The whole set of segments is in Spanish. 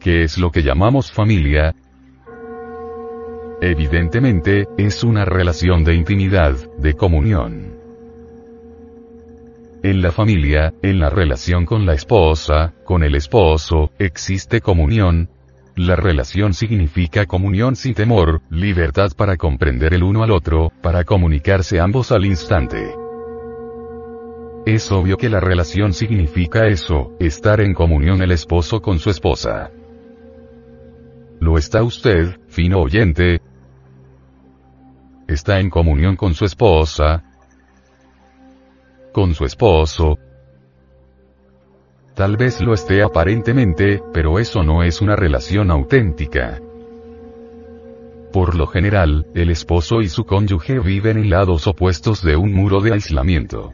¿Qué es lo que llamamos familia? Evidentemente, es una relación de intimidad, de comunión. En la familia, en la relación con la esposa, con el esposo, existe comunión. La relación significa comunión sin temor, libertad para comprender el uno al otro, para comunicarse ambos al instante. Es obvio que la relación significa eso, estar en comunión el esposo con su esposa. ¿Lo está usted, fino oyente? ¿Está en comunión con su esposa? ¿Con su esposo? Tal vez lo esté aparentemente, pero eso no es una relación auténtica. Por lo general, el esposo y su cónyuge viven en lados opuestos de un muro de aislamiento.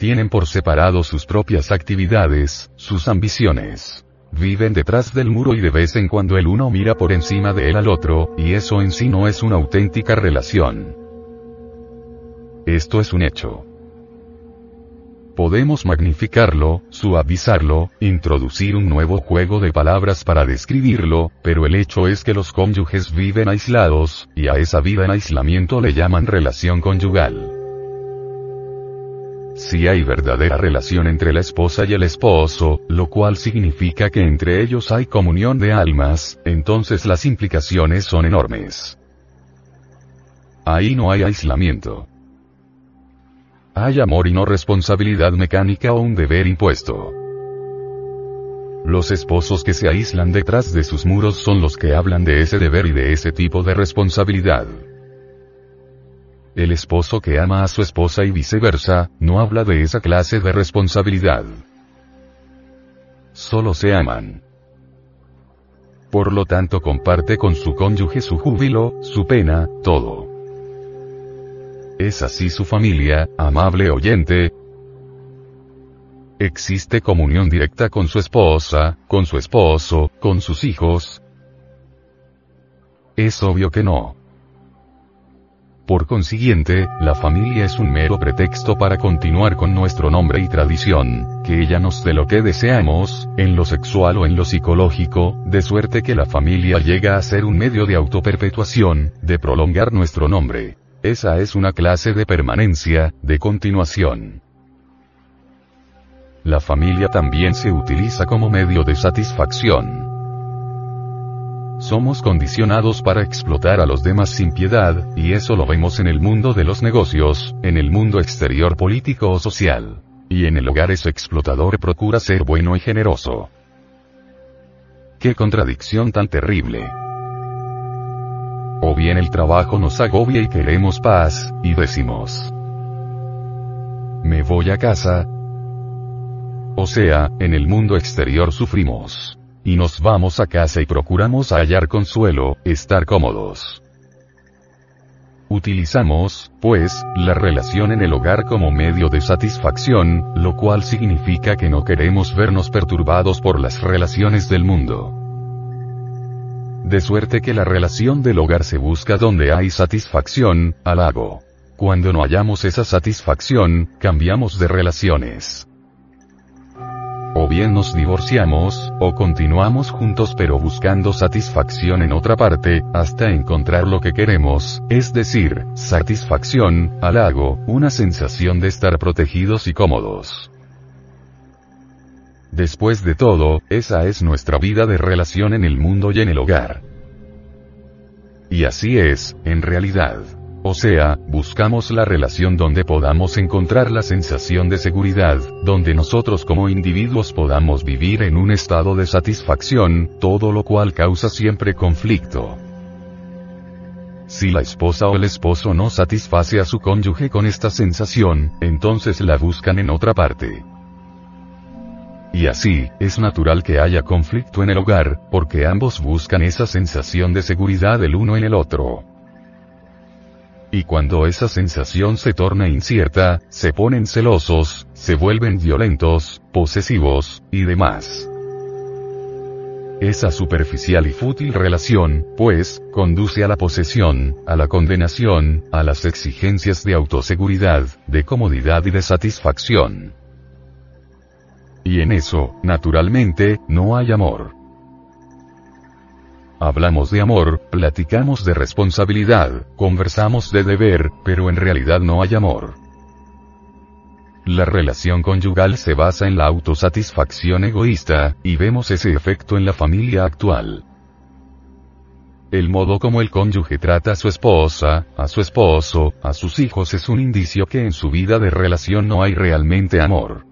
Tienen por separado sus propias actividades, sus ambiciones. Viven detrás del muro y de vez en cuando el uno mira por encima de él al otro, y eso en sí no es una auténtica relación. Esto es un hecho. Podemos magnificarlo, suavizarlo, introducir un nuevo juego de palabras para describirlo, pero el hecho es que los cónyuges viven aislados, y a esa vida en aislamiento le llaman relación conyugal. Si hay verdadera relación entre la esposa y el esposo, lo cual significa que entre ellos hay comunión de almas, entonces las implicaciones son enormes. Ahí no hay aislamiento. Hay amor y no responsabilidad mecánica o un deber impuesto. Los esposos que se aíslan detrás de sus muros son los que hablan de ese deber y de ese tipo de responsabilidad. El esposo que ama a su esposa y viceversa, no habla de esa clase de responsabilidad. Solo se aman. Por lo tanto comparte con su cónyuge su júbilo, su pena, todo. ¿Es así su familia, amable oyente? ¿Existe comunión directa con su esposa, con su esposo, con sus hijos? Es obvio que no. Por consiguiente, la familia es un mero pretexto para continuar con nuestro nombre y tradición, que ella nos dé lo que deseamos, en lo sexual o en lo psicológico, de suerte que la familia llega a ser un medio de autoperpetuación, de prolongar nuestro nombre. Esa es una clase de permanencia, de continuación. La familia también se utiliza como medio de satisfacción. Somos condicionados para explotar a los demás sin piedad, y eso lo vemos en el mundo de los negocios, en el mundo exterior político o social. Y en el hogar ese explotador procura ser bueno y generoso. ¡Qué contradicción tan terrible! O bien el trabajo nos agobia y queremos paz, y decimos, me voy a casa. O sea, en el mundo exterior sufrimos y nos vamos a casa y procuramos hallar consuelo, estar cómodos. Utilizamos, pues, la relación en el hogar como medio de satisfacción, lo cual significa que no queremos vernos perturbados por las relaciones del mundo. De suerte que la relación del hogar se busca donde hay satisfacción, halago. Cuando no hallamos esa satisfacción, cambiamos de relaciones. O bien nos divorciamos, o continuamos juntos pero buscando satisfacción en otra parte, hasta encontrar lo que queremos, es decir, satisfacción, halago, una sensación de estar protegidos y cómodos. Después de todo, esa es nuestra vida de relación en el mundo y en el hogar. Y así es, en realidad. O sea, buscamos la relación donde podamos encontrar la sensación de seguridad, donde nosotros como individuos podamos vivir en un estado de satisfacción, todo lo cual causa siempre conflicto. Si la esposa o el esposo no satisface a su cónyuge con esta sensación, entonces la buscan en otra parte. Y así, es natural que haya conflicto en el hogar, porque ambos buscan esa sensación de seguridad el uno en el otro. Y cuando esa sensación se torna incierta, se ponen celosos, se vuelven violentos, posesivos, y demás. Esa superficial y fútil relación, pues, conduce a la posesión, a la condenación, a las exigencias de autoseguridad, de comodidad y de satisfacción. Y en eso, naturalmente, no hay amor. Hablamos de amor, platicamos de responsabilidad, conversamos de deber, pero en realidad no hay amor. La relación conyugal se basa en la autosatisfacción egoísta, y vemos ese efecto en la familia actual. El modo como el cónyuge trata a su esposa, a su esposo, a sus hijos es un indicio que en su vida de relación no hay realmente amor.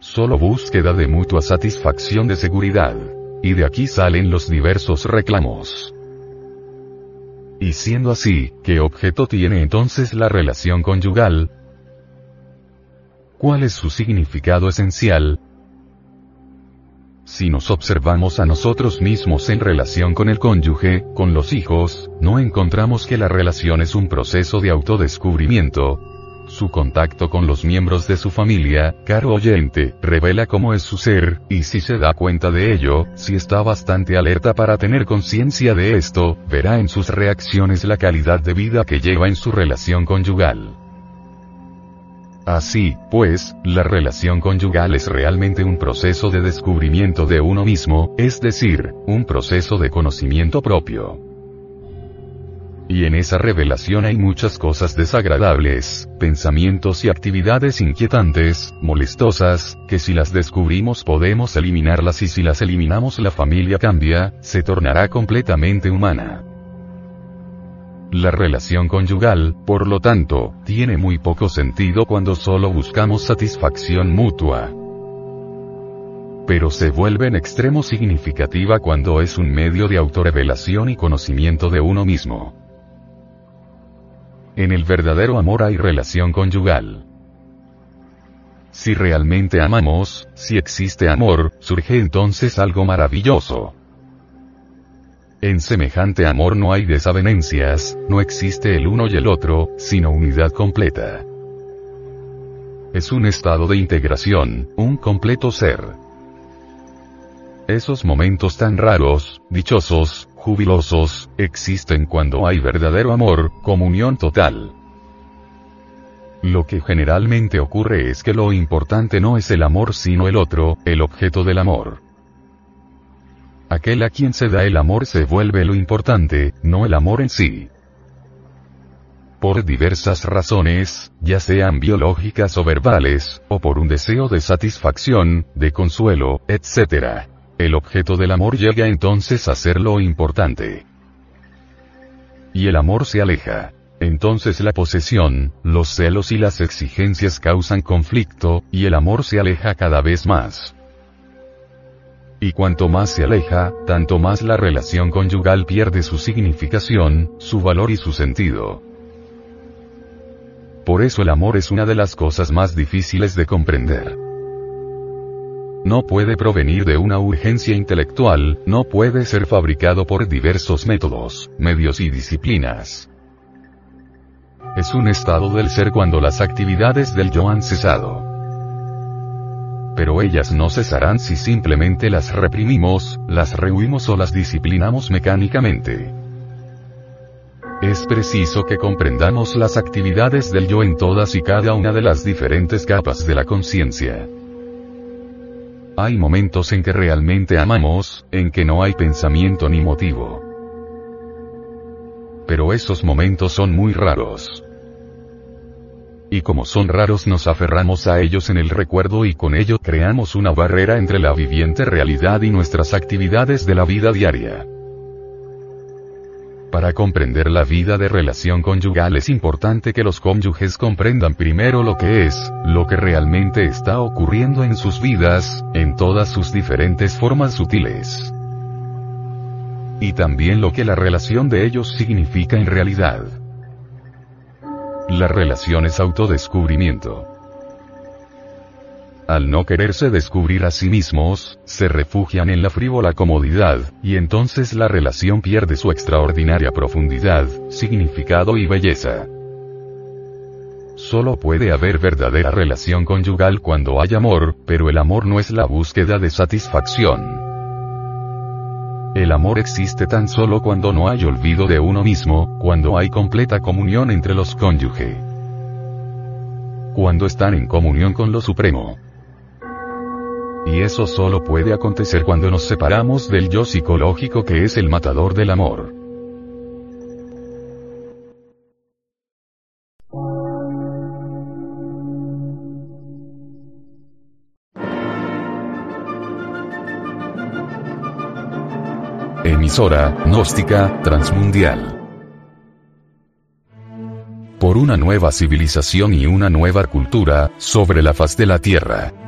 Solo búsqueda de mutua satisfacción de seguridad. Y de aquí salen los diversos reclamos. Y siendo así, ¿qué objeto tiene entonces la relación conyugal? ¿Cuál es su significado esencial? Si nos observamos a nosotros mismos en relación con el cónyuge, con los hijos, no encontramos que la relación es un proceso de autodescubrimiento. Su contacto con los miembros de su familia, caro oyente, revela cómo es su ser, y si se da cuenta de ello, si está bastante alerta para tener conciencia de esto, verá en sus reacciones la calidad de vida que lleva en su relación conyugal. Así, pues, la relación conyugal es realmente un proceso de descubrimiento de uno mismo, es decir, un proceso de conocimiento propio. Y en esa revelación hay muchas cosas desagradables, pensamientos y actividades inquietantes, molestosas, que si las descubrimos podemos eliminarlas y si las eliminamos la familia cambia, se tornará completamente humana. La relación conyugal, por lo tanto, tiene muy poco sentido cuando solo buscamos satisfacción mutua. Pero se vuelve en extremo significativa cuando es un medio de autorrevelación y conocimiento de uno mismo. En el verdadero amor hay relación conyugal. Si realmente amamos, si existe amor, surge entonces algo maravilloso. En semejante amor no hay desavenencias, no existe el uno y el otro, sino unidad completa. Es un estado de integración, un completo ser. Esos momentos tan raros, dichosos, jubilosos, existen cuando hay verdadero amor, comunión total. Lo que generalmente ocurre es que lo importante no es el amor sino el otro, el objeto del amor. Aquel a quien se da el amor se vuelve lo importante, no el amor en sí. Por diversas razones, ya sean biológicas o verbales, o por un deseo de satisfacción, de consuelo, etc. El objeto del amor llega entonces a ser lo importante. Y el amor se aleja. Entonces la posesión, los celos y las exigencias causan conflicto, y el amor se aleja cada vez más. Y cuanto más se aleja, tanto más la relación conyugal pierde su significación, su valor y su sentido. Por eso el amor es una de las cosas más difíciles de comprender. No puede provenir de una urgencia intelectual, no puede ser fabricado por diversos métodos, medios y disciplinas. Es un estado del ser cuando las actividades del yo han cesado pero ellas no cesarán si simplemente las reprimimos, las rehuimos o las disciplinamos mecánicamente. Es preciso que comprendamos las actividades del yo en todas y cada una de las diferentes capas de la conciencia. Hay momentos en que realmente amamos, en que no hay pensamiento ni motivo. Pero esos momentos son muy raros. Y como son raros nos aferramos a ellos en el recuerdo y con ello creamos una barrera entre la viviente realidad y nuestras actividades de la vida diaria. Para comprender la vida de relación conyugal es importante que los cónyuges comprendan primero lo que es, lo que realmente está ocurriendo en sus vidas, en todas sus diferentes formas sutiles. Y también lo que la relación de ellos significa en realidad. La relación es autodescubrimiento. Al no quererse descubrir a sí mismos, se refugian en la frívola comodidad, y entonces la relación pierde su extraordinaria profundidad, significado y belleza. Solo puede haber verdadera relación conyugal cuando hay amor, pero el amor no es la búsqueda de satisfacción. El amor existe tan solo cuando no hay olvido de uno mismo, cuando hay completa comunión entre los cónyuges. Cuando están en comunión con lo supremo. Y eso solo puede acontecer cuando nos separamos del yo psicológico que es el matador del amor. Emisora, gnóstica, transmundial. Por una nueva civilización y una nueva cultura, sobre la faz de la Tierra.